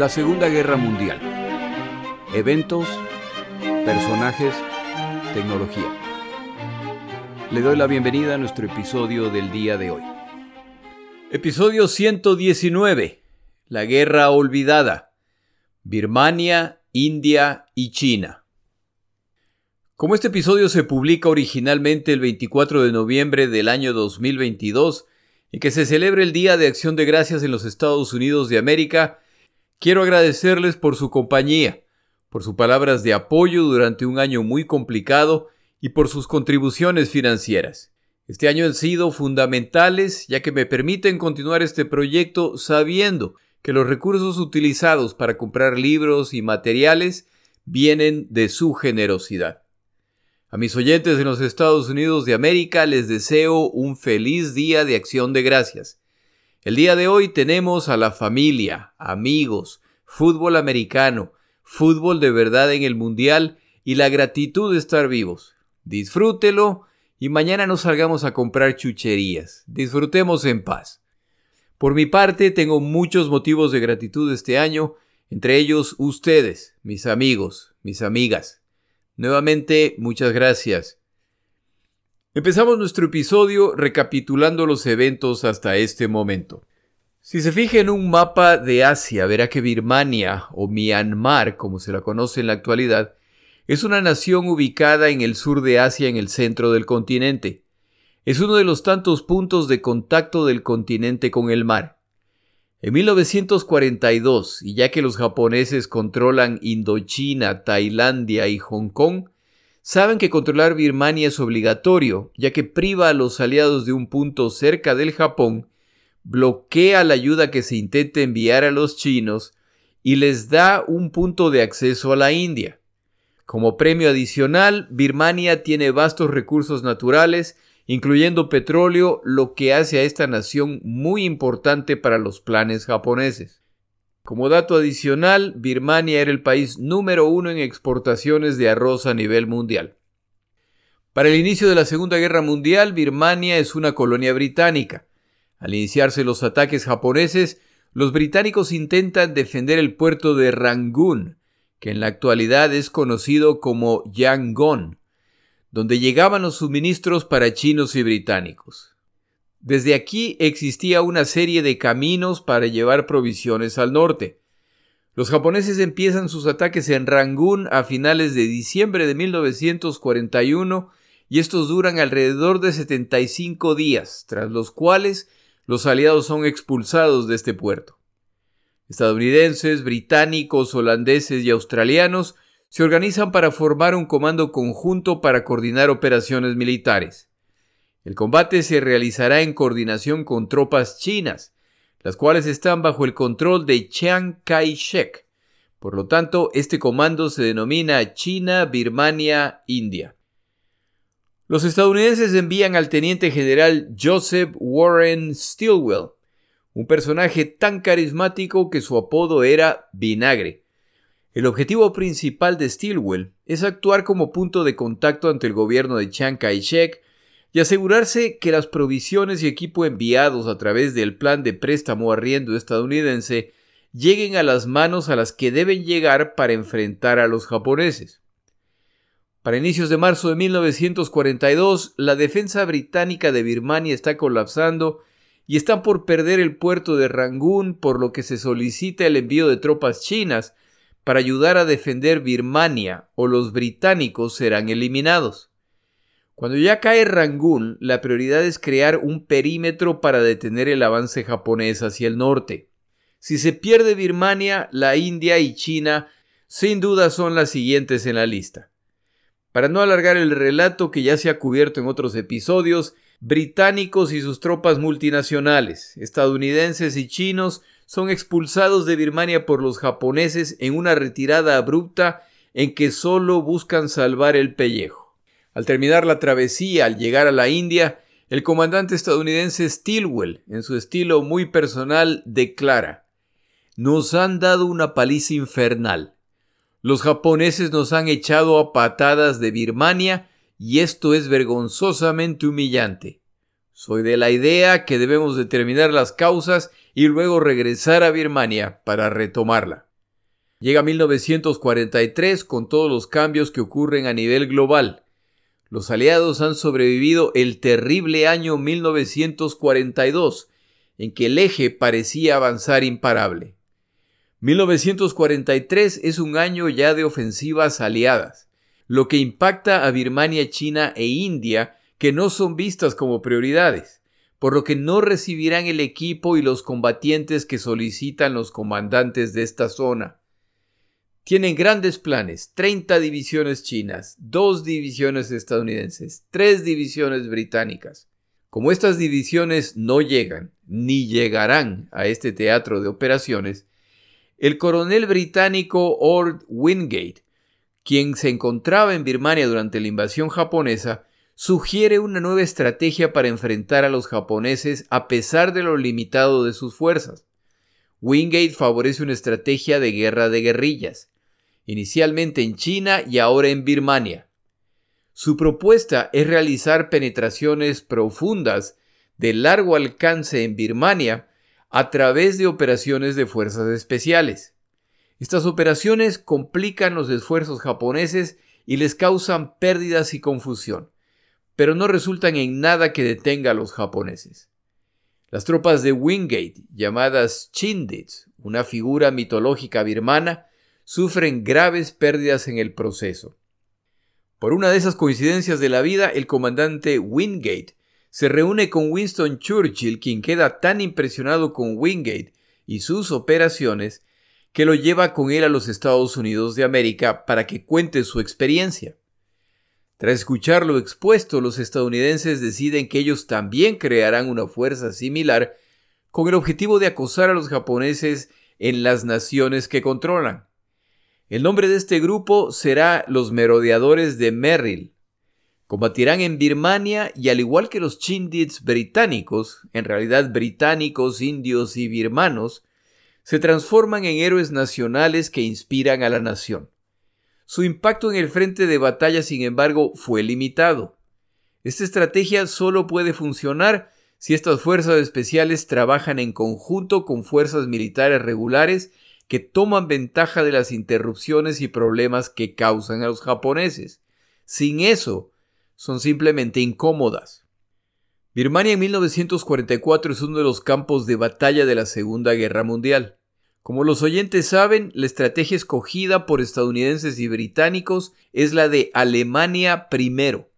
La Segunda Guerra Mundial. Eventos, personajes, tecnología. Le doy la bienvenida a nuestro episodio del día de hoy. Episodio 119. La Guerra Olvidada. Birmania, India y China. Como este episodio se publica originalmente el 24 de noviembre del año 2022 y que se celebra el Día de Acción de Gracias en los Estados Unidos de América, Quiero agradecerles por su compañía, por sus palabras de apoyo durante un año muy complicado y por sus contribuciones financieras. Este año han sido fundamentales ya que me permiten continuar este proyecto sabiendo que los recursos utilizados para comprar libros y materiales vienen de su generosidad. A mis oyentes en los Estados Unidos de América les deseo un feliz día de acción de gracias. El día de hoy tenemos a la familia, amigos, fútbol americano, fútbol de verdad en el mundial y la gratitud de estar vivos. Disfrútelo y mañana nos salgamos a comprar chucherías. Disfrutemos en paz. Por mi parte, tengo muchos motivos de gratitud este año, entre ellos ustedes, mis amigos, mis amigas. Nuevamente, muchas gracias. Empezamos nuestro episodio recapitulando los eventos hasta este momento. Si se fija en un mapa de Asia, verá que Birmania, o Myanmar, como se la conoce en la actualidad, es una nación ubicada en el sur de Asia, en el centro del continente. Es uno de los tantos puntos de contacto del continente con el mar. En 1942, y ya que los japoneses controlan Indochina, Tailandia y Hong Kong, saben que controlar Birmania es obligatorio, ya que priva a los aliados de un punto cerca del Japón, bloquea la ayuda que se intente enviar a los chinos y les da un punto de acceso a la India. Como premio adicional, Birmania tiene vastos recursos naturales, incluyendo petróleo, lo que hace a esta nación muy importante para los planes japoneses. Como dato adicional, Birmania era el país número uno en exportaciones de arroz a nivel mundial. Para el inicio de la Segunda Guerra Mundial, Birmania es una colonia británica. Al iniciarse los ataques japoneses, los británicos intentan defender el puerto de Rangoon, que en la actualidad es conocido como Yangon, donde llegaban los suministros para chinos y británicos. Desde aquí existía una serie de caminos para llevar provisiones al norte. Los japoneses empiezan sus ataques en Rangún a finales de diciembre de 1941 y estos duran alrededor de 75 días, tras los cuales los aliados son expulsados de este puerto. Estadounidenses, británicos, holandeses y australianos se organizan para formar un comando conjunto para coordinar operaciones militares. El combate se realizará en coordinación con tropas chinas, las cuales están bajo el control de Chiang Kai-shek. Por lo tanto, este comando se denomina China, Birmania, India. Los estadounidenses envían al teniente general Joseph Warren Stilwell, un personaje tan carismático que su apodo era Vinagre. El objetivo principal de Stilwell es actuar como punto de contacto ante el gobierno de Chiang Kai-shek y asegurarse que las provisiones y equipo enviados a través del plan de préstamo arriendo estadounidense lleguen a las manos a las que deben llegar para enfrentar a los japoneses. Para inicios de marzo de 1942, la defensa británica de Birmania está colapsando y están por perder el puerto de Rangún, por lo que se solicita el envío de tropas chinas para ayudar a defender Birmania o los británicos serán eliminados. Cuando ya cae Rangún, la prioridad es crear un perímetro para detener el avance japonés hacia el norte. Si se pierde Birmania, la India y China sin duda son las siguientes en la lista. Para no alargar el relato que ya se ha cubierto en otros episodios, británicos y sus tropas multinacionales, estadounidenses y chinos, son expulsados de Birmania por los japoneses en una retirada abrupta en que solo buscan salvar el pellejo. Al terminar la travesía, al llegar a la India, el comandante estadounidense Stilwell, en su estilo muy personal, declara Nos han dado una paliza infernal. Los japoneses nos han echado a patadas de Birmania y esto es vergonzosamente humillante. Soy de la idea que debemos determinar las causas y luego regresar a Birmania para retomarla. Llega 1943 con todos los cambios que ocurren a nivel global. Los aliados han sobrevivido el terrible año 1942, en que el eje parecía avanzar imparable. 1943 es un año ya de ofensivas aliadas, lo que impacta a Birmania, China e India, que no son vistas como prioridades, por lo que no recibirán el equipo y los combatientes que solicitan los comandantes de esta zona. Tienen grandes planes, 30 divisiones chinas, 2 divisiones estadounidenses, 3 divisiones británicas. Como estas divisiones no llegan, ni llegarán a este teatro de operaciones, el coronel británico Ord Wingate, quien se encontraba en Birmania durante la invasión japonesa, sugiere una nueva estrategia para enfrentar a los japoneses a pesar de lo limitado de sus fuerzas. Wingate favorece una estrategia de guerra de guerrillas, inicialmente en China y ahora en Birmania. Su propuesta es realizar penetraciones profundas de largo alcance en Birmania a través de operaciones de fuerzas especiales. Estas operaciones complican los esfuerzos japoneses y les causan pérdidas y confusión, pero no resultan en nada que detenga a los japoneses. Las tropas de Wingate, llamadas Chindits, una figura mitológica birmana, sufren graves pérdidas en el proceso. Por una de esas coincidencias de la vida, el comandante Wingate se reúne con Winston Churchill, quien queda tan impresionado con Wingate y sus operaciones que lo lleva con él a los Estados Unidos de América para que cuente su experiencia. Tras escuchar lo expuesto, los estadounidenses deciden que ellos también crearán una fuerza similar con el objetivo de acosar a los japoneses en las naciones que controlan. El nombre de este grupo será los merodeadores de Merrill. Combatirán en Birmania y al igual que los chindits británicos, en realidad británicos, indios y birmanos, se transforman en héroes nacionales que inspiran a la nación. Su impacto en el frente de batalla, sin embargo, fue limitado. Esta estrategia solo puede funcionar si estas fuerzas especiales trabajan en conjunto con fuerzas militares regulares que toman ventaja de las interrupciones y problemas que causan a los japoneses. Sin eso, son simplemente incómodas. Birmania en 1944 es uno de los campos de batalla de la Segunda Guerra Mundial. Como los oyentes saben, la estrategia escogida por estadounidenses y británicos es la de Alemania primero.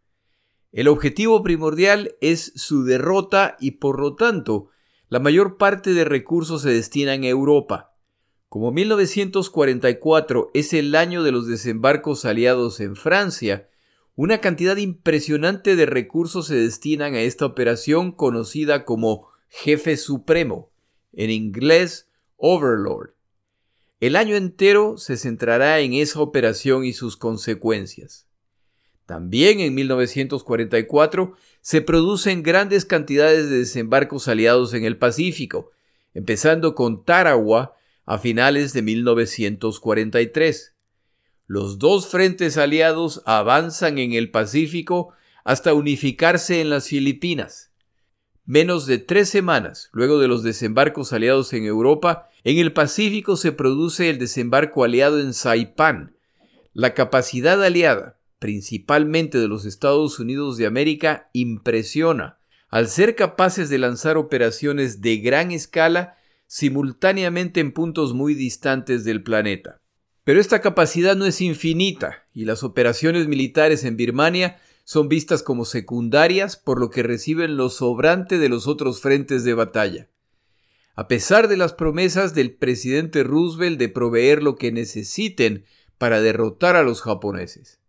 El objetivo primordial es su derrota y por lo tanto la mayor parte de recursos se destinan a Europa. Como 1944 es el año de los desembarcos aliados en Francia, una cantidad impresionante de recursos se destinan a esta operación conocida como Jefe Supremo, en inglés Overlord. El año entero se centrará en esa operación y sus consecuencias. También en 1944 se producen grandes cantidades de desembarcos aliados en el Pacífico, empezando con Tarawa a finales de 1943. Los dos frentes aliados avanzan en el Pacífico hasta unificarse en las Filipinas. Menos de tres semanas luego de los desembarcos aliados en Europa, en el Pacífico se produce el desembarco aliado en Saipán. La capacidad aliada, principalmente de los Estados Unidos de América, impresiona, al ser capaces de lanzar operaciones de gran escala simultáneamente en puntos muy distantes del planeta. Pero esta capacidad no es infinita y las operaciones militares en Birmania son vistas como secundarias por lo que reciben lo sobrante de los otros frentes de batalla. A pesar de las promesas del presidente Roosevelt de proveer lo que necesiten para derrotar a los japoneses.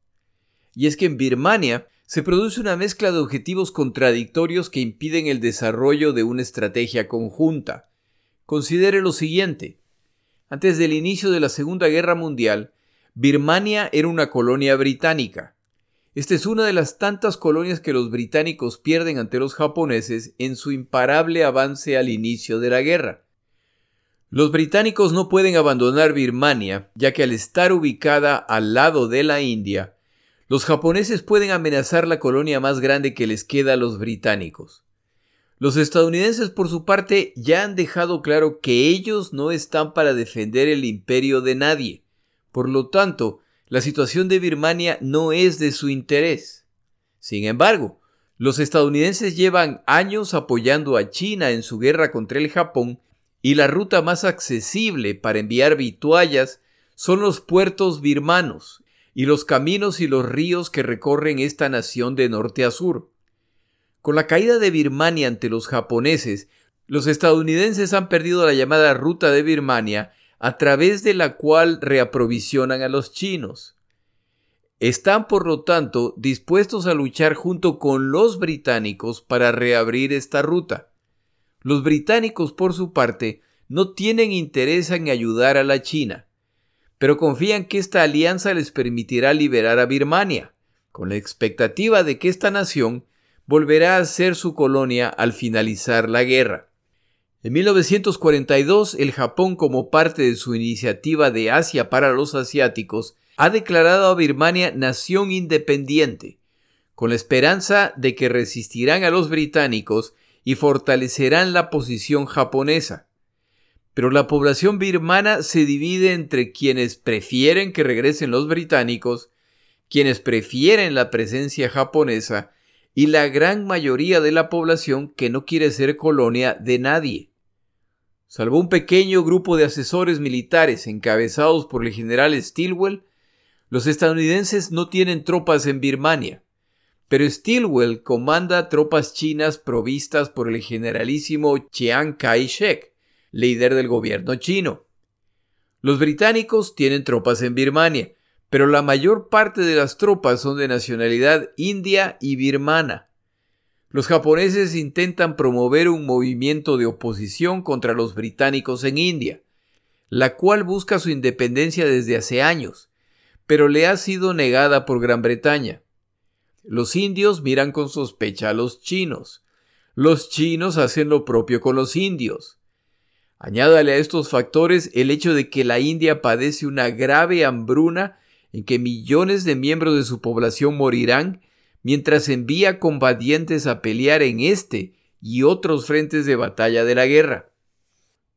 Y es que en Birmania se produce una mezcla de objetivos contradictorios que impiden el desarrollo de una estrategia conjunta, Considere lo siguiente. Antes del inicio de la Segunda Guerra Mundial, Birmania era una colonia británica. Esta es una de las tantas colonias que los británicos pierden ante los japoneses en su imparable avance al inicio de la guerra. Los británicos no pueden abandonar Birmania, ya que al estar ubicada al lado de la India, los japoneses pueden amenazar la colonia más grande que les queda a los británicos. Los estadounidenses, por su parte, ya han dejado claro que ellos no están para defender el imperio de nadie. Por lo tanto, la situación de Birmania no es de su interés. Sin embargo, los estadounidenses llevan años apoyando a China en su guerra contra el Japón y la ruta más accesible para enviar vituallas son los puertos birmanos y los caminos y los ríos que recorren esta nación de norte a sur. Con la caída de Birmania ante los japoneses, los estadounidenses han perdido la llamada ruta de Birmania a través de la cual reaprovisionan a los chinos. Están, por lo tanto, dispuestos a luchar junto con los británicos para reabrir esta ruta. Los británicos, por su parte, no tienen interés en ayudar a la China, pero confían que esta alianza les permitirá liberar a Birmania, con la expectativa de que esta nación volverá a ser su colonia al finalizar la guerra. En 1942, el Japón, como parte de su iniciativa de Asia para los asiáticos, ha declarado a Birmania nación independiente, con la esperanza de que resistirán a los británicos y fortalecerán la posición japonesa. Pero la población birmana se divide entre quienes prefieren que regresen los británicos, quienes prefieren la presencia japonesa y la gran mayoría de la población que no quiere ser colonia de nadie. Salvo un pequeño grupo de asesores militares encabezados por el general Stilwell, los estadounidenses no tienen tropas en Birmania, pero Stilwell comanda tropas chinas provistas por el generalísimo Chiang Kai-shek, líder del gobierno chino. Los británicos tienen tropas en Birmania, pero la mayor parte de las tropas son de nacionalidad india y birmana. Los japoneses intentan promover un movimiento de oposición contra los británicos en India, la cual busca su independencia desde hace años, pero le ha sido negada por Gran Bretaña. Los indios miran con sospecha a los chinos. Los chinos hacen lo propio con los indios. Añádale a estos factores el hecho de que la India padece una grave hambruna en que millones de miembros de su población morirán mientras envía combatientes a pelear en este y otros frentes de batalla de la guerra.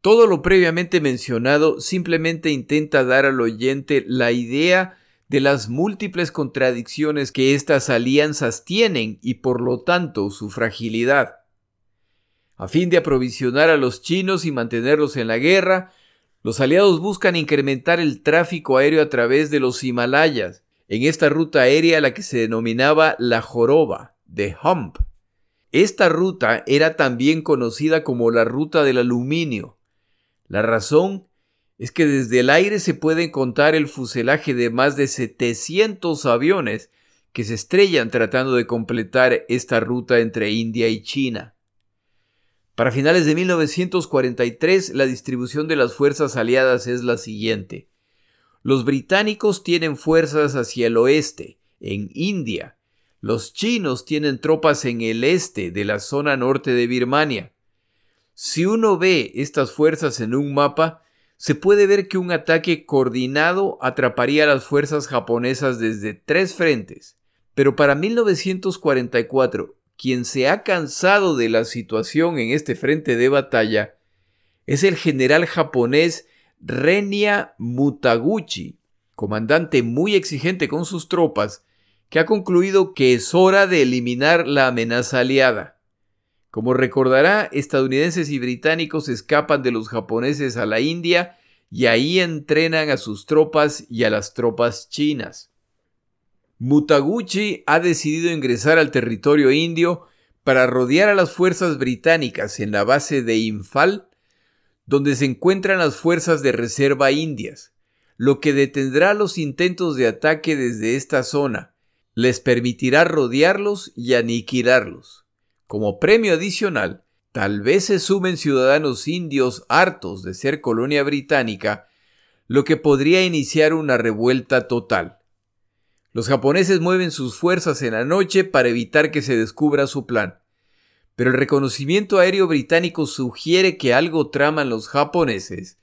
Todo lo previamente mencionado simplemente intenta dar al oyente la idea de las múltiples contradicciones que estas alianzas tienen y por lo tanto su fragilidad. A fin de aprovisionar a los chinos y mantenerlos en la guerra, los aliados buscan incrementar el tráfico aéreo a través de los Himalayas, en esta ruta aérea la que se denominaba la joroba, de Hump. Esta ruta era también conocida como la ruta del aluminio. La razón es que desde el aire se puede contar el fuselaje de más de 700 aviones que se estrellan tratando de completar esta ruta entre India y China. Para finales de 1943, la distribución de las fuerzas aliadas es la siguiente. Los británicos tienen fuerzas hacia el oeste, en India. Los chinos tienen tropas en el este de la zona norte de Birmania. Si uno ve estas fuerzas en un mapa, se puede ver que un ataque coordinado atraparía a las fuerzas japonesas desde tres frentes. Pero para 1944, quien se ha cansado de la situación en este frente de batalla es el general japonés Renia Mutaguchi, comandante muy exigente con sus tropas, que ha concluido que es hora de eliminar la amenaza aliada. Como recordará, estadounidenses y británicos escapan de los japoneses a la India y ahí entrenan a sus tropas y a las tropas chinas. Mutaguchi ha decidido ingresar al territorio indio para rodear a las fuerzas británicas en la base de Infal donde se encuentran las fuerzas de reserva indias, lo que detendrá los intentos de ataque desde esta zona, les permitirá rodearlos y aniquilarlos. Como premio adicional, tal vez se sumen ciudadanos indios hartos de ser colonia británica, lo que podría iniciar una revuelta total. Los japoneses mueven sus fuerzas en la noche para evitar que se descubra su plan pero el reconocimiento aéreo británico sugiere que algo traman los japoneses,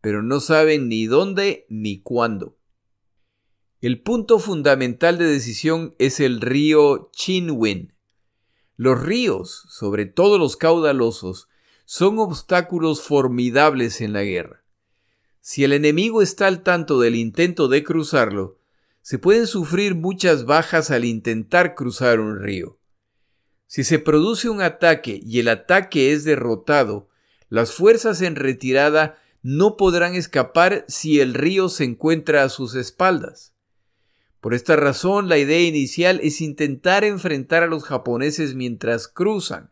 pero no saben ni dónde ni cuándo. El punto fundamental de decisión es el río Chinwin. Los ríos, sobre todo los caudalosos, son obstáculos formidables en la guerra. Si el enemigo está al tanto del intento de cruzarlo, se pueden sufrir muchas bajas al intentar cruzar un río. Si se produce un ataque y el ataque es derrotado, las fuerzas en retirada no podrán escapar si el río se encuentra a sus espaldas. Por esta razón, la idea inicial es intentar enfrentar a los japoneses mientras cruzan.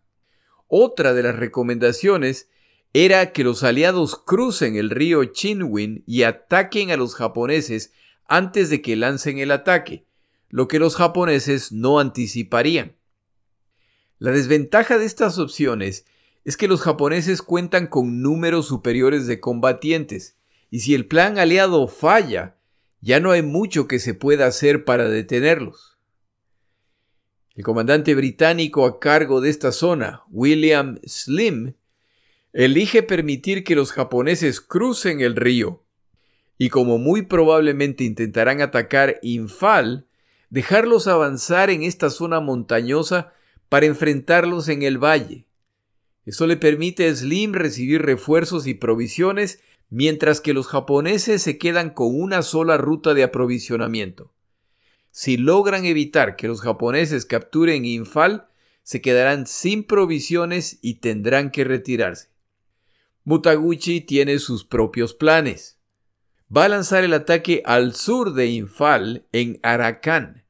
Otra de las recomendaciones era que los aliados crucen el río Chinwin y ataquen a los japoneses antes de que lancen el ataque, lo que los japoneses no anticiparían. La desventaja de estas opciones es que los japoneses cuentan con números superiores de combatientes, y si el plan aliado falla, ya no hay mucho que se pueda hacer para detenerlos. El comandante británico a cargo de esta zona, William Slim, elige permitir que los japoneses crucen el río y como muy probablemente intentarán atacar Infal, dejarlos avanzar en esta zona montañosa para enfrentarlos en el valle. Esto le permite a Slim recibir refuerzos y provisiones mientras que los japoneses se quedan con una sola ruta de aprovisionamiento. Si logran evitar que los japoneses capturen Infal, se quedarán sin provisiones y tendrán que retirarse. Mutaguchi tiene sus propios planes va a lanzar el ataque al sur de Infal, en Arakan,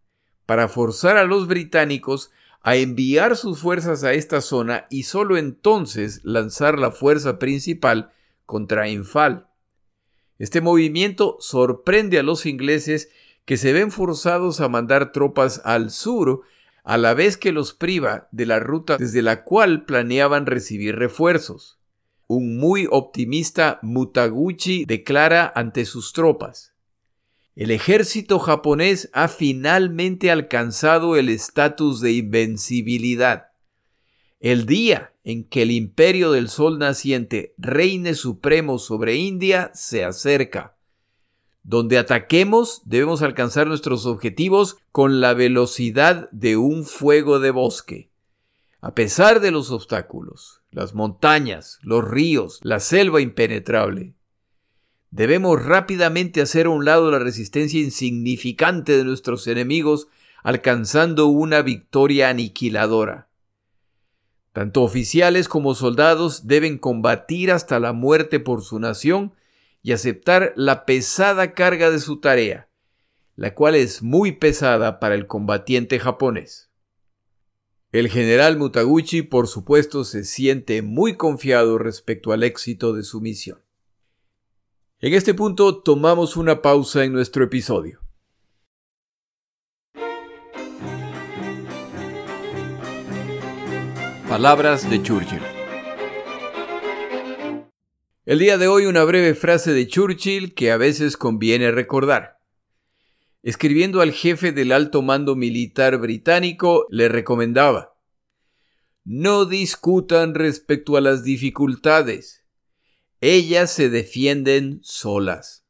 para forzar a los británicos a enviar sus fuerzas a esta zona y solo entonces lanzar la fuerza principal contra Infal. Este movimiento sorprende a los ingleses que se ven forzados a mandar tropas al sur a la vez que los priva de la ruta desde la cual planeaban recibir refuerzos un muy optimista Mutaguchi declara ante sus tropas, el ejército japonés ha finalmente alcanzado el estatus de invencibilidad. El día en que el imperio del sol naciente reine supremo sobre India se acerca. Donde ataquemos debemos alcanzar nuestros objetivos con la velocidad de un fuego de bosque. A pesar de los obstáculos, las montañas, los ríos, la selva impenetrable, debemos rápidamente hacer a un lado la resistencia insignificante de nuestros enemigos, alcanzando una victoria aniquiladora. Tanto oficiales como soldados deben combatir hasta la muerte por su nación y aceptar la pesada carga de su tarea, la cual es muy pesada para el combatiente japonés. El general Mutaguchi, por supuesto, se siente muy confiado respecto al éxito de su misión. En este punto tomamos una pausa en nuestro episodio. Palabras de Churchill. El día de hoy una breve frase de Churchill que a veces conviene recordar. Escribiendo al jefe del alto mando militar británico, le recomendaba, no discutan respecto a las dificultades. Ellas se defienden solas.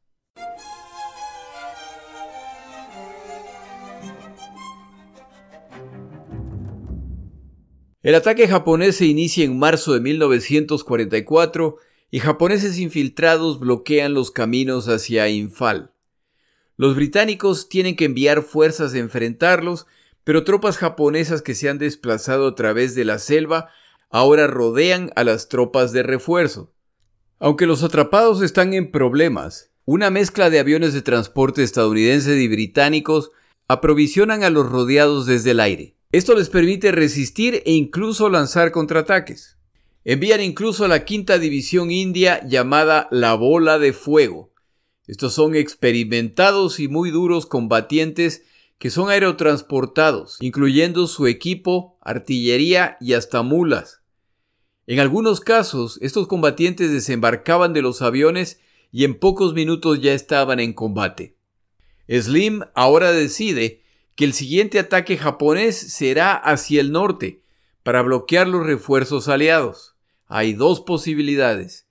El ataque japonés se inicia en marzo de 1944 y japoneses infiltrados bloquean los caminos hacia Infal. Los británicos tienen que enviar fuerzas a enfrentarlos, pero tropas japonesas que se han desplazado a través de la selva ahora rodean a las tropas de refuerzo. Aunque los atrapados están en problemas, una mezcla de aviones de transporte estadounidenses y británicos aprovisionan a los rodeados desde el aire. Esto les permite resistir e incluso lanzar contraataques. Envían incluso a la quinta división india llamada la Bola de Fuego, estos son experimentados y muy duros combatientes que son aerotransportados, incluyendo su equipo, artillería y hasta mulas. En algunos casos, estos combatientes desembarcaban de los aviones y en pocos minutos ya estaban en combate. Slim ahora decide que el siguiente ataque japonés será hacia el norte, para bloquear los refuerzos aliados. Hay dos posibilidades.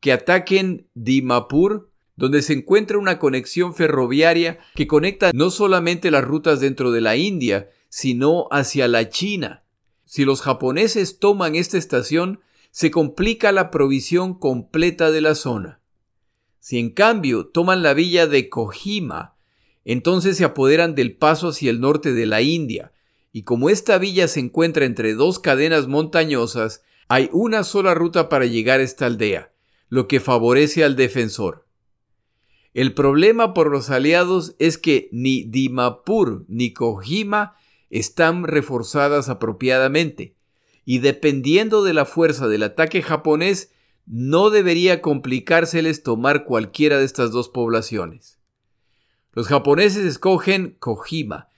Que ataquen Dimapur donde se encuentra una conexión ferroviaria que conecta no solamente las rutas dentro de la India, sino hacia la China. Si los japoneses toman esta estación, se complica la provisión completa de la zona. Si en cambio toman la villa de Kojima, entonces se apoderan del paso hacia el norte de la India, y como esta villa se encuentra entre dos cadenas montañosas, hay una sola ruta para llegar a esta aldea, lo que favorece al defensor. El problema por los aliados es que ni Dimapur ni Kojima están reforzadas apropiadamente, y dependiendo de la fuerza del ataque japonés, no debería complicárseles tomar cualquiera de estas dos poblaciones. Los japoneses escogen Kojima,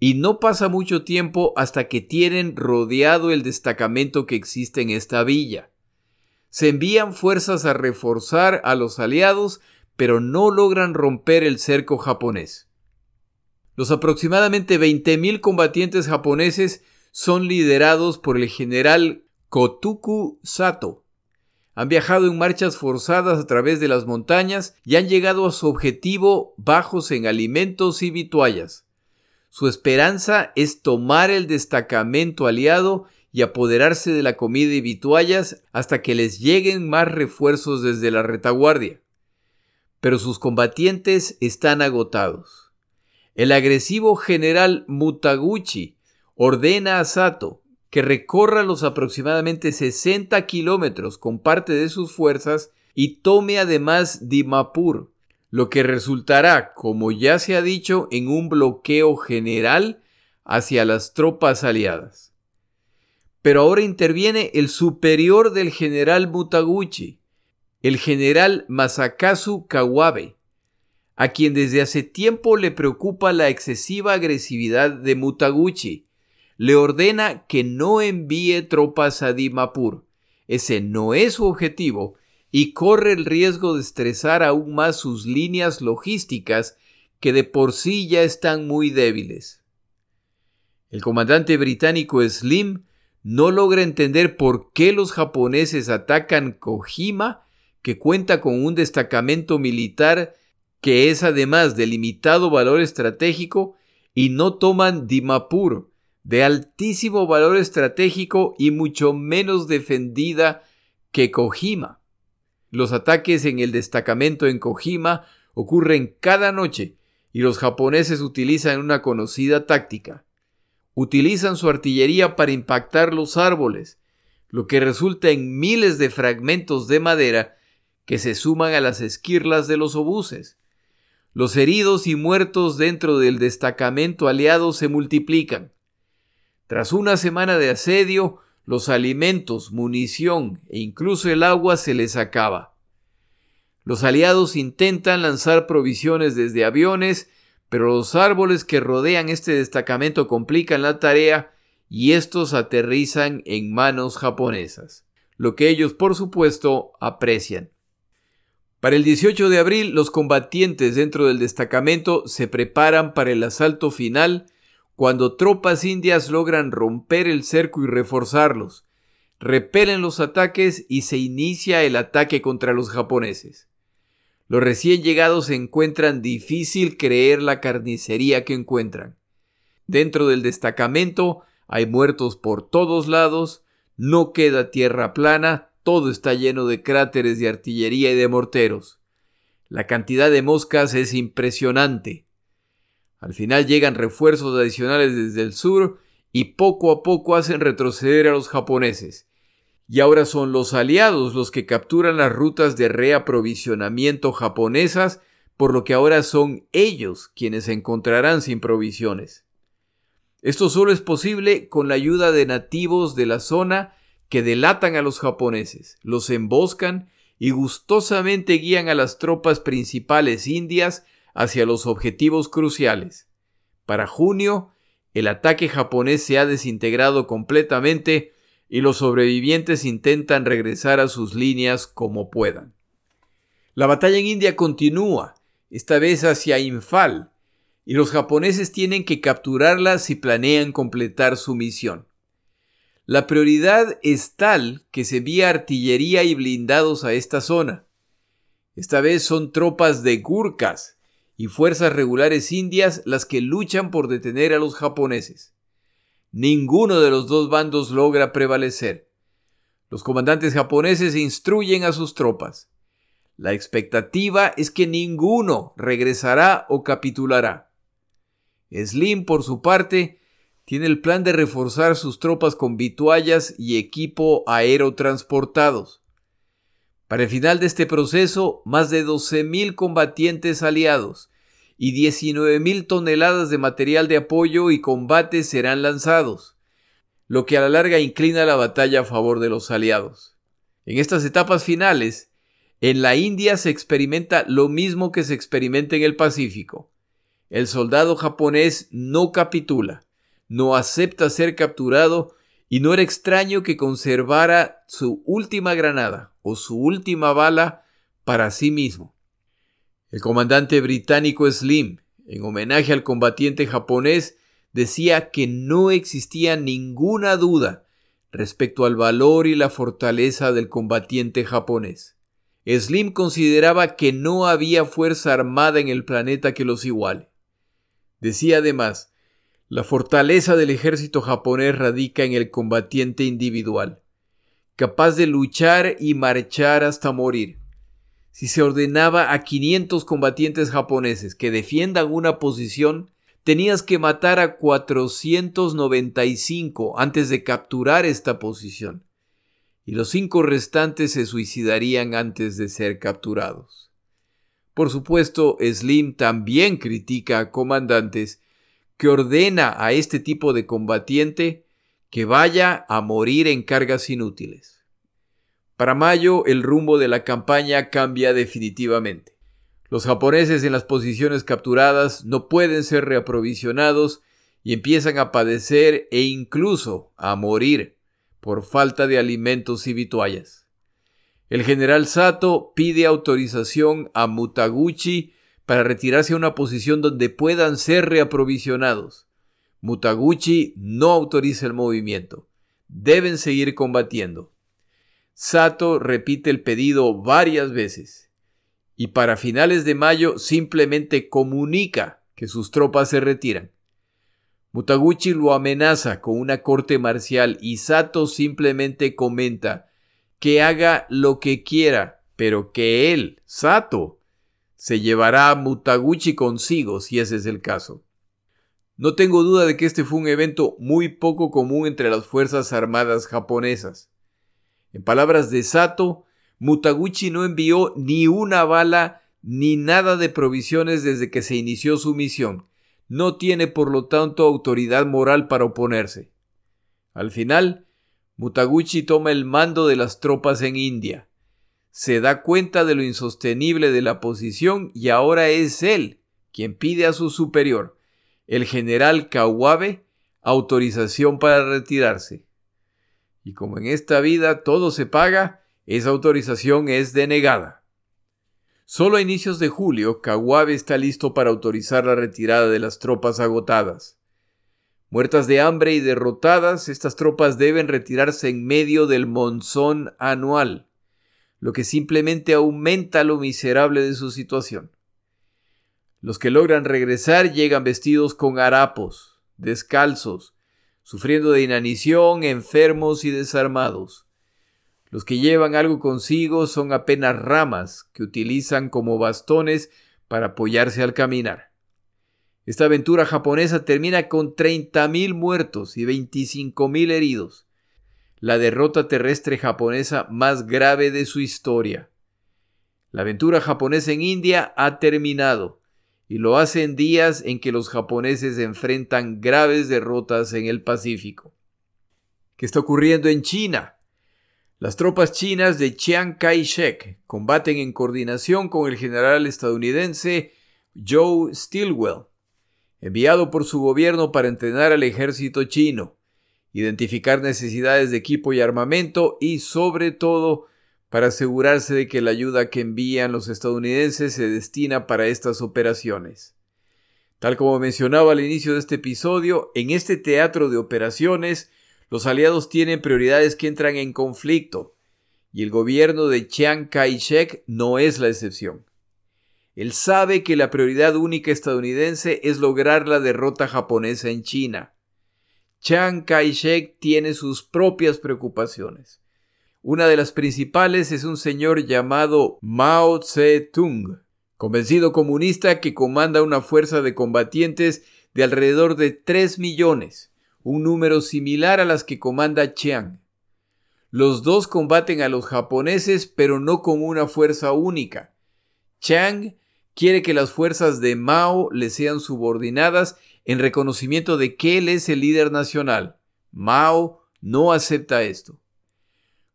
y no pasa mucho tiempo hasta que tienen rodeado el destacamento que existe en esta villa. Se envían fuerzas a reforzar a los aliados pero no logran romper el cerco japonés. Los aproximadamente 20.000 combatientes japoneses son liderados por el general Kotuku Sato. Han viajado en marchas forzadas a través de las montañas y han llegado a su objetivo bajos en alimentos y vituallas. Su esperanza es tomar el destacamento aliado y apoderarse de la comida y vituallas hasta que les lleguen más refuerzos desde la retaguardia pero sus combatientes están agotados. El agresivo general Mutaguchi ordena a Sato que recorra los aproximadamente 60 kilómetros con parte de sus fuerzas y tome además Dimapur, lo que resultará, como ya se ha dicho, en un bloqueo general hacia las tropas aliadas. Pero ahora interviene el superior del general Mutaguchi, el general Masakazu Kawabe, a quien desde hace tiempo le preocupa la excesiva agresividad de Mutaguchi, le ordena que no envíe tropas a Dimapur. Ese no es su objetivo y corre el riesgo de estresar aún más sus líneas logísticas que de por sí ya están muy débiles. El comandante británico Slim no logra entender por qué los japoneses atacan Kojima que cuenta con un destacamento militar que es además de limitado valor estratégico y no toman Dimapur, de altísimo valor estratégico y mucho menos defendida que Kojima. Los ataques en el destacamento en Kojima ocurren cada noche y los japoneses utilizan una conocida táctica. Utilizan su artillería para impactar los árboles, lo que resulta en miles de fragmentos de madera que se suman a las esquirlas de los obuses. Los heridos y muertos dentro del destacamento aliado se multiplican. Tras una semana de asedio, los alimentos, munición e incluso el agua se les acaba. Los aliados intentan lanzar provisiones desde aviones, pero los árboles que rodean este destacamento complican la tarea y estos aterrizan en manos japonesas, lo que ellos por supuesto aprecian. Para el 18 de abril, los combatientes dentro del destacamento se preparan para el asalto final cuando tropas indias logran romper el cerco y reforzarlos, repelen los ataques y se inicia el ataque contra los japoneses. Los recién llegados encuentran difícil creer la carnicería que encuentran. Dentro del destacamento hay muertos por todos lados, no queda tierra plana, todo está lleno de cráteres de artillería y de morteros. La cantidad de moscas es impresionante. Al final llegan refuerzos adicionales desde el sur y poco a poco hacen retroceder a los japoneses. Y ahora son los aliados los que capturan las rutas de reaprovisionamiento japonesas, por lo que ahora son ellos quienes se encontrarán sin provisiones. Esto solo es posible con la ayuda de nativos de la zona que delatan a los japoneses, los emboscan y gustosamente guían a las tropas principales indias hacia los objetivos cruciales. Para junio, el ataque japonés se ha desintegrado completamente y los sobrevivientes intentan regresar a sus líneas como puedan. La batalla en India continúa, esta vez hacia Infal, y los japoneses tienen que capturarla si planean completar su misión. La prioridad es tal que se envía artillería y blindados a esta zona. Esta vez son tropas de Gurkhas y fuerzas regulares indias las que luchan por detener a los japoneses. Ninguno de los dos bandos logra prevalecer. Los comandantes japoneses instruyen a sus tropas. La expectativa es que ninguno regresará o capitulará. Slim, por su parte, tiene el plan de reforzar sus tropas con vituallas y equipo aerotransportados. Para el final de este proceso, más de 12.000 combatientes aliados y 19.000 toneladas de material de apoyo y combate serán lanzados, lo que a la larga inclina la batalla a favor de los aliados. En estas etapas finales, en la India se experimenta lo mismo que se experimenta en el Pacífico. El soldado japonés no capitula, no acepta ser capturado y no era extraño que conservara su última granada o su última bala para sí mismo. El comandante británico Slim, en homenaje al combatiente japonés, decía que no existía ninguna duda respecto al valor y la fortaleza del combatiente japonés. Slim consideraba que no había fuerza armada en el planeta que los iguale. Decía además, la fortaleza del ejército japonés radica en el combatiente individual, capaz de luchar y marchar hasta morir. Si se ordenaba a 500 combatientes japoneses que defiendan una posición, tenías que matar a 495 antes de capturar esta posición, y los cinco restantes se suicidarían antes de ser capturados. Por supuesto, Slim también critica a comandantes que ordena a este tipo de combatiente que vaya a morir en cargas inútiles. Para mayo el rumbo de la campaña cambia definitivamente. Los japoneses en las posiciones capturadas no pueden ser reaprovisionados y empiezan a padecer e incluso a morir por falta de alimentos y vituallas. El general Sato pide autorización a Mutaguchi para retirarse a una posición donde puedan ser reaprovisionados. Mutaguchi no autoriza el movimiento. Deben seguir combatiendo. Sato repite el pedido varias veces y para finales de mayo simplemente comunica que sus tropas se retiran. Mutaguchi lo amenaza con una corte marcial y Sato simplemente comenta que haga lo que quiera, pero que él, Sato, se llevará a Mutaguchi consigo si ese es el caso. No tengo duda de que este fue un evento muy poco común entre las Fuerzas Armadas japonesas. En palabras de Sato, Mutaguchi no envió ni una bala ni nada de provisiones desde que se inició su misión. No tiene por lo tanto autoridad moral para oponerse. Al final, Mutaguchi toma el mando de las tropas en India se da cuenta de lo insostenible de la posición y ahora es él quien pide a su superior, el general Kawabe, autorización para retirarse. Y como en esta vida todo se paga, esa autorización es denegada. Solo a inicios de julio, Kawabe está listo para autorizar la retirada de las tropas agotadas. Muertas de hambre y derrotadas, estas tropas deben retirarse en medio del monzón anual lo que simplemente aumenta lo miserable de su situación. Los que logran regresar llegan vestidos con harapos, descalzos, sufriendo de inanición, enfermos y desarmados. Los que llevan algo consigo son apenas ramas que utilizan como bastones para apoyarse al caminar. Esta aventura japonesa termina con 30.000 muertos y 25.000 heridos la derrota terrestre japonesa más grave de su historia. La aventura japonesa en India ha terminado, y lo hace en días en que los japoneses enfrentan graves derrotas en el Pacífico. ¿Qué está ocurriendo en China? Las tropas chinas de Chiang Kai-shek combaten en coordinación con el general estadounidense Joe Stilwell, enviado por su gobierno para entrenar al ejército chino identificar necesidades de equipo y armamento y sobre todo para asegurarse de que la ayuda que envían los estadounidenses se destina para estas operaciones. Tal como mencionaba al inicio de este episodio, en este teatro de operaciones, los aliados tienen prioridades que entran en conflicto, y el gobierno de Chiang Kai-shek no es la excepción. Él sabe que la prioridad única estadounidense es lograr la derrota japonesa en China. Chiang Kai-shek tiene sus propias preocupaciones. Una de las principales es un señor llamado Mao Tse-tung, convencido comunista que comanda una fuerza de combatientes de alrededor de 3 millones, un número similar a las que comanda Chiang. Los dos combaten a los japoneses, pero no con una fuerza única. Chiang quiere que las fuerzas de Mao le sean subordinadas en reconocimiento de que él es el líder nacional. Mao no acepta esto.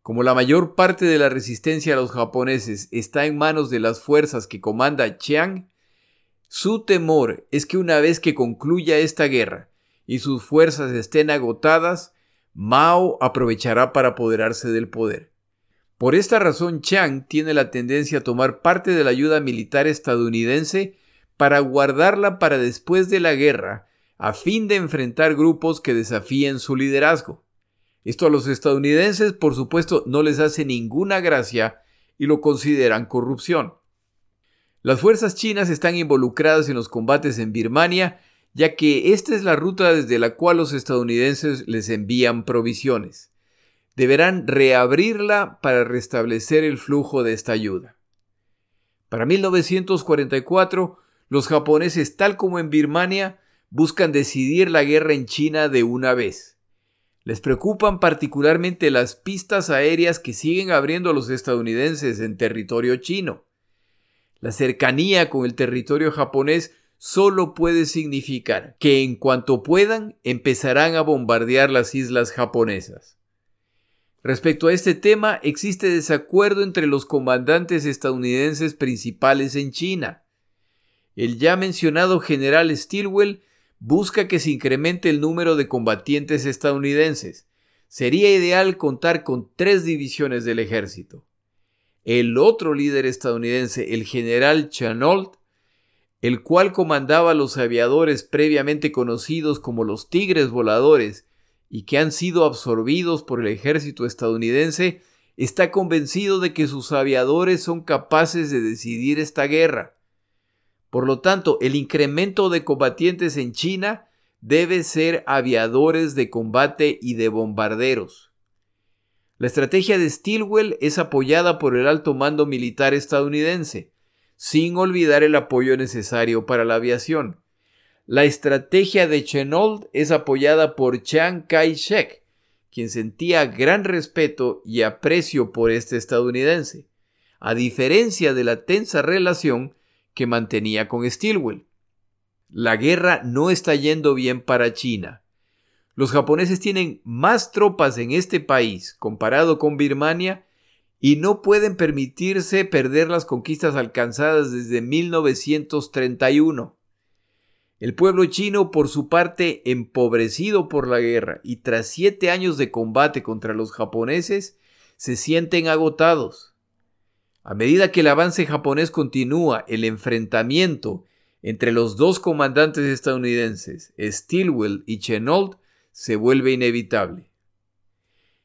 Como la mayor parte de la resistencia a los japoneses está en manos de las fuerzas que comanda Chiang, su temor es que una vez que concluya esta guerra y sus fuerzas estén agotadas, Mao aprovechará para apoderarse del poder. Por esta razón, Chiang tiene la tendencia a tomar parte de la ayuda militar estadounidense para guardarla para después de la guerra, a fin de enfrentar grupos que desafíen su liderazgo. Esto a los estadounidenses, por supuesto, no les hace ninguna gracia y lo consideran corrupción. Las fuerzas chinas están involucradas en los combates en Birmania, ya que esta es la ruta desde la cual los estadounidenses les envían provisiones. Deberán reabrirla para restablecer el flujo de esta ayuda. Para 1944, los japoneses, tal como en Birmania, buscan decidir la guerra en China de una vez. Les preocupan particularmente las pistas aéreas que siguen abriendo los estadounidenses en territorio chino. La cercanía con el territorio japonés solo puede significar que en cuanto puedan empezarán a bombardear las islas japonesas. Respecto a este tema existe desacuerdo entre los comandantes estadounidenses principales en China. El ya mencionado general Stilwell busca que se incremente el número de combatientes estadounidenses. Sería ideal contar con tres divisiones del ejército. El otro líder estadounidense, el general Chanault, el cual comandaba los aviadores previamente conocidos como los Tigres Voladores y que han sido absorbidos por el ejército estadounidense, está convencido de que sus aviadores son capaces de decidir esta guerra. Por lo tanto, el incremento de combatientes en China debe ser aviadores de combate y de bombarderos. La estrategia de Stilwell es apoyada por el alto mando militar estadounidense, sin olvidar el apoyo necesario para la aviación. La estrategia de Chenault es apoyada por Chiang Kai-shek, quien sentía gran respeto y aprecio por este estadounidense, a diferencia de la tensa relación que mantenía con Stilwell. La guerra no está yendo bien para China. Los japoneses tienen más tropas en este país comparado con Birmania y no pueden permitirse perder las conquistas alcanzadas desde 1931. El pueblo chino, por su parte, empobrecido por la guerra y tras siete años de combate contra los japoneses, se sienten agotados. A medida que el avance japonés continúa, el enfrentamiento entre los dos comandantes estadounidenses, Stilwell y Chenault, se vuelve inevitable.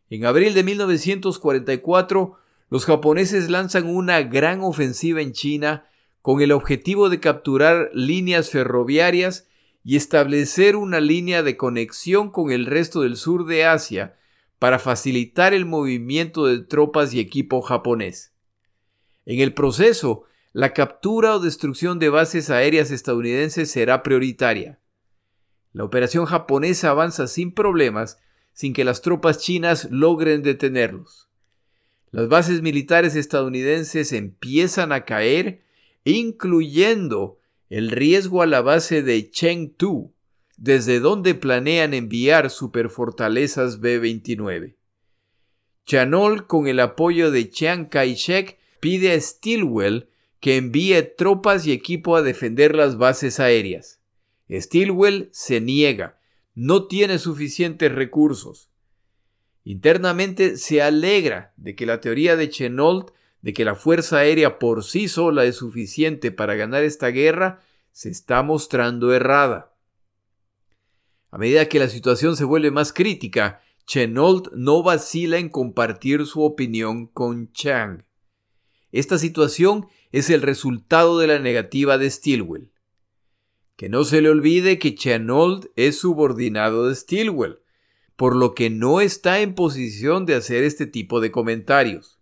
En abril de 1944, los japoneses lanzan una gran ofensiva en China con el objetivo de capturar líneas ferroviarias y establecer una línea de conexión con el resto del sur de Asia para facilitar el movimiento de tropas y equipo japonés. En el proceso, la captura o destrucción de bases aéreas estadounidenses será prioritaria. La operación japonesa avanza sin problemas sin que las tropas chinas logren detenerlos. Las bases militares estadounidenses empiezan a caer, incluyendo el riesgo a la base de Chengdu, desde donde planean enviar superfortalezas B-29. Chanol, con el apoyo de Chiang Kai-shek, pide a Stilwell que envíe tropas y equipo a defender las bases aéreas. Stilwell se niega, no tiene suficientes recursos. Internamente se alegra de que la teoría de Chenault de que la fuerza aérea por sí sola es suficiente para ganar esta guerra se está mostrando errada. A medida que la situación se vuelve más crítica, Chenault no vacila en compartir su opinión con Chang. Esta situación es el resultado de la negativa de Stilwell. Que no se le olvide que Chenault es subordinado de Stilwell. por lo que no está en posición de hacer este tipo de comentarios.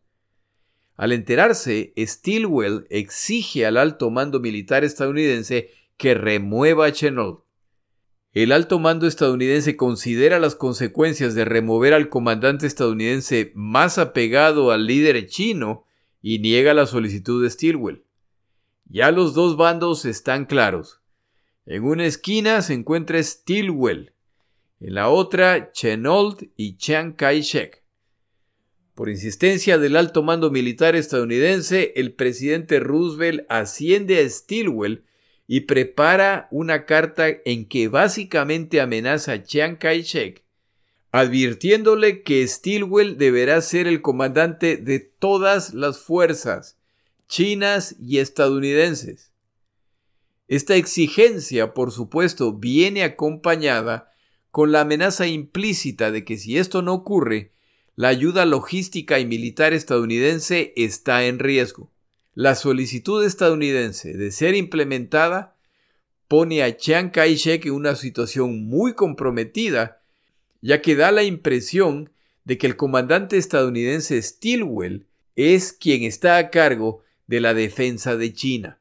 Al enterarse, Stilwell exige al alto mando militar estadounidense que remueva a Chenault. El alto mando estadounidense considera las consecuencias de remover al comandante estadounidense más apegado al líder chino y niega la solicitud de Stilwell. Ya los dos bandos están claros. En una esquina se encuentra Stilwell, en la otra Chenault y Chiang Kai-shek. Por insistencia del alto mando militar estadounidense, el presidente Roosevelt asciende a Stilwell y prepara una carta en que básicamente amenaza a Chiang Kai-shek, advirtiéndole que Stilwell deberá ser el comandante de todas las fuerzas, chinas y estadounidenses. Esta exigencia, por supuesto, viene acompañada con la amenaza implícita de que si esto no ocurre, la ayuda logística y militar estadounidense está en riesgo. La solicitud estadounidense de ser implementada pone a Chiang Kai-shek en una situación muy comprometida, ya que da la impresión de que el comandante estadounidense Stilwell es quien está a cargo de la defensa de China.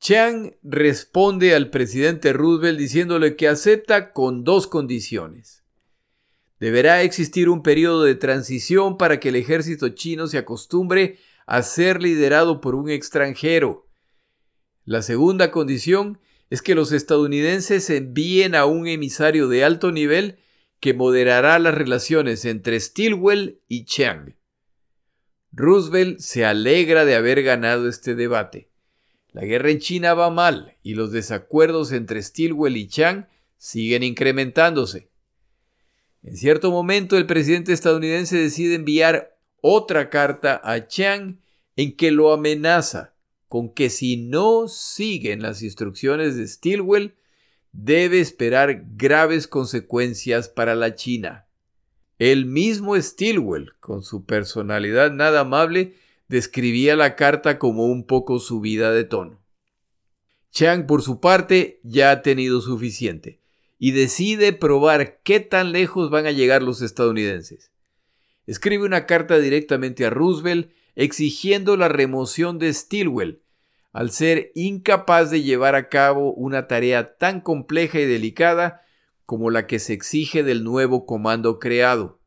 Chiang responde al presidente Roosevelt diciéndole que acepta con dos condiciones. Deberá existir un periodo de transición para que el ejército chino se acostumbre a ser liderado por un extranjero. La segunda condición es que los estadounidenses envíen a un emisario de alto nivel que moderará las relaciones entre Stilwell y Chiang. Roosevelt se alegra de haber ganado este debate. La guerra en China va mal y los desacuerdos entre Stilwell y Chiang siguen incrementándose. En cierto momento el presidente estadounidense decide enviar otra carta a Chiang en que lo amenaza con que si no siguen las instrucciones de Stilwell, debe esperar graves consecuencias para la China. El mismo Stilwell, con su personalidad nada amable, describía la carta como un poco subida de tono. Chang, por su parte, ya ha tenido suficiente y decide probar qué tan lejos van a llegar los estadounidenses. Escribe una carta directamente a Roosevelt exigiendo la remoción de Stilwell, al ser incapaz de llevar a cabo una tarea tan compleja y delicada como la que se exige del nuevo comando creado.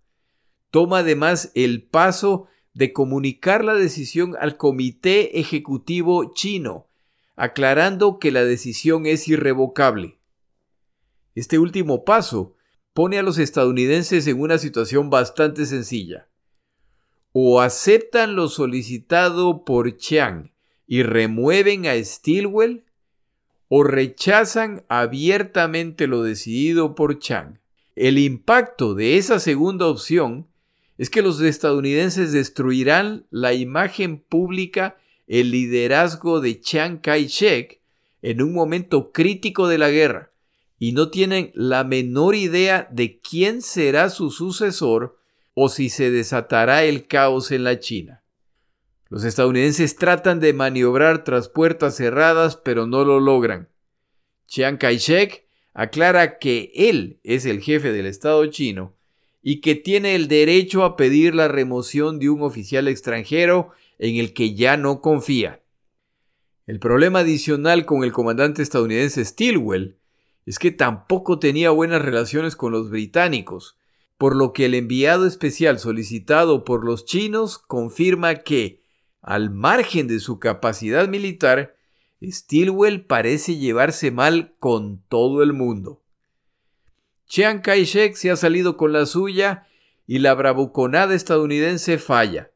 Toma además el paso de comunicar la decisión al Comité Ejecutivo chino, aclarando que la decisión es irrevocable. Este último paso pone a los estadounidenses en una situación bastante sencilla o aceptan lo solicitado por Chiang y remueven a Stilwell, o rechazan abiertamente lo decidido por Chang. El impacto de esa segunda opción es que los estadounidenses destruirán la imagen pública, el liderazgo de Chiang Kai-shek en un momento crítico de la guerra y no tienen la menor idea de quién será su sucesor o si se desatará el caos en la China. Los estadounidenses tratan de maniobrar tras puertas cerradas, pero no lo logran. Chiang Kai-shek aclara que él es el jefe del Estado chino y que tiene el derecho a pedir la remoción de un oficial extranjero en el que ya no confía. El problema adicional con el comandante estadounidense Stilwell es que tampoco tenía buenas relaciones con los británicos, por lo que el enviado especial solicitado por los chinos confirma que, al margen de su capacidad militar, Stilwell parece llevarse mal con todo el mundo. Chiang Kai-shek se ha salido con la suya y la bravuconada estadounidense falla.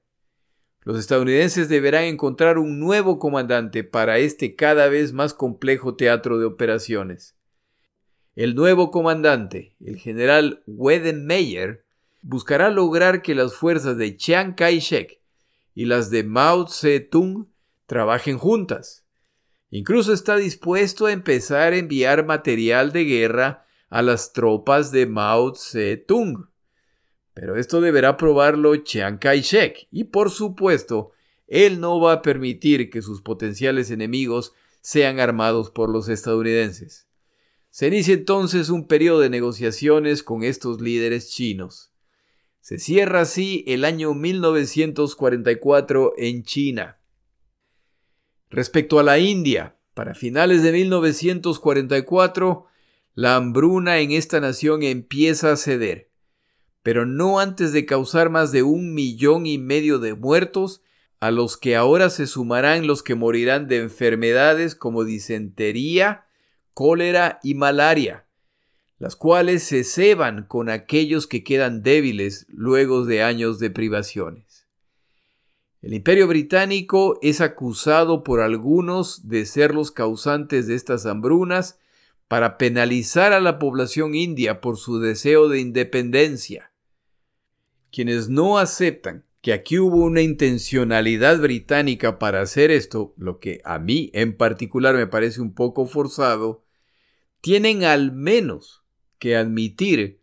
Los estadounidenses deberán encontrar un nuevo comandante para este cada vez más complejo teatro de operaciones. El nuevo comandante, el general Wedenmeyer, buscará lograr que las fuerzas de Chiang Kai-shek y las de Mao Zedong trabajen juntas. Incluso está dispuesto a empezar a enviar material de guerra a las tropas de Mao Zedong. Pero esto deberá probarlo Chiang Kai-shek y por supuesto, él no va a permitir que sus potenciales enemigos sean armados por los estadounidenses. Se inicia entonces un periodo de negociaciones con estos líderes chinos. Se cierra así el año 1944 en China. Respecto a la India, para finales de 1944, la hambruna en esta nación empieza a ceder, pero no antes de causar más de un millón y medio de muertos, a los que ahora se sumarán los que morirán de enfermedades como disentería, cólera y malaria, las cuales se ceban con aquellos que quedan débiles luego de años de privaciones. El imperio británico es acusado por algunos de ser los causantes de estas hambrunas para penalizar a la población india por su deseo de independencia. Quienes no aceptan que aquí hubo una intencionalidad británica para hacer esto, lo que a mí en particular me parece un poco forzado, tienen al menos que admitir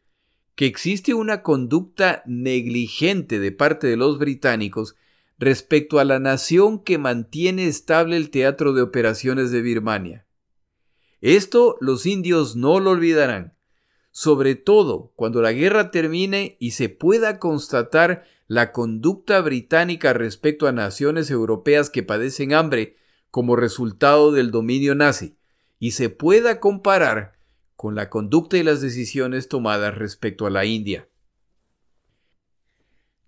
que existe una conducta negligente de parte de los británicos respecto a la nación que mantiene estable el teatro de operaciones de Birmania. Esto los indios no lo olvidarán, sobre todo cuando la guerra termine y se pueda constatar la conducta británica respecto a naciones europeas que padecen hambre como resultado del dominio nazi, y se pueda comparar con la conducta y las decisiones tomadas respecto a la India.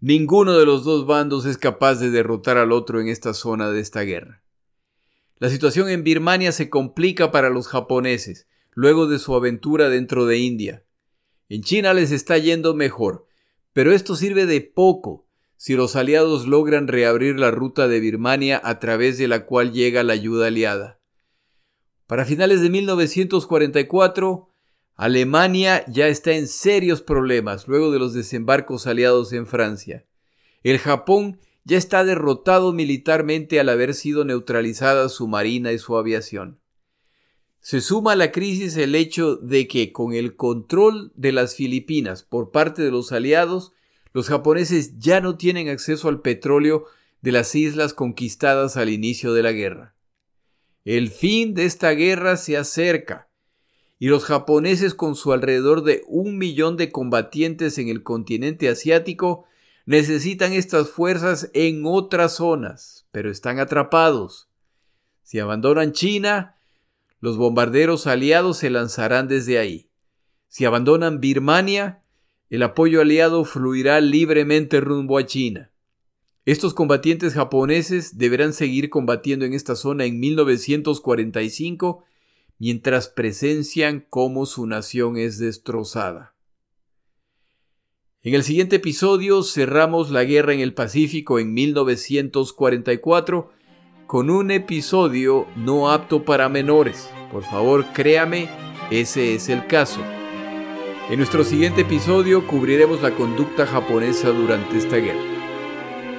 Ninguno de los dos bandos es capaz de derrotar al otro en esta zona de esta guerra. La situación en Birmania se complica para los japoneses, luego de su aventura dentro de India. En China les está yendo mejor, pero esto sirve de poco si los aliados logran reabrir la ruta de Birmania a través de la cual llega la ayuda aliada. Para finales de 1944, Alemania ya está en serios problemas luego de los desembarcos aliados en Francia. El Japón ya está derrotado militarmente al haber sido neutralizada su marina y su aviación. Se suma a la crisis el hecho de que con el control de las Filipinas por parte de los aliados, los japoneses ya no tienen acceso al petróleo de las islas conquistadas al inicio de la guerra. El fin de esta guerra se acerca, y los japoneses con su alrededor de un millón de combatientes en el continente asiático necesitan estas fuerzas en otras zonas, pero están atrapados. Si abandonan China, los bombarderos aliados se lanzarán desde ahí. Si abandonan Birmania, el apoyo aliado fluirá libremente rumbo a China. Estos combatientes japoneses deberán seguir combatiendo en esta zona en 1945 mientras presencian cómo su nación es destrozada. En el siguiente episodio cerramos la guerra en el Pacífico en 1944 con un episodio no apto para menores. Por favor, créame, ese es el caso. En nuestro siguiente episodio cubriremos la conducta japonesa durante esta guerra.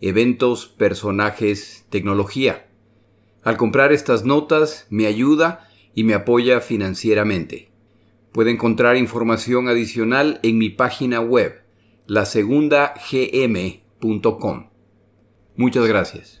eventos, personajes, tecnología. Al comprar estas notas me ayuda y me apoya financieramente. Puede encontrar información adicional en mi página web, lasegundagm.com. Muchas gracias.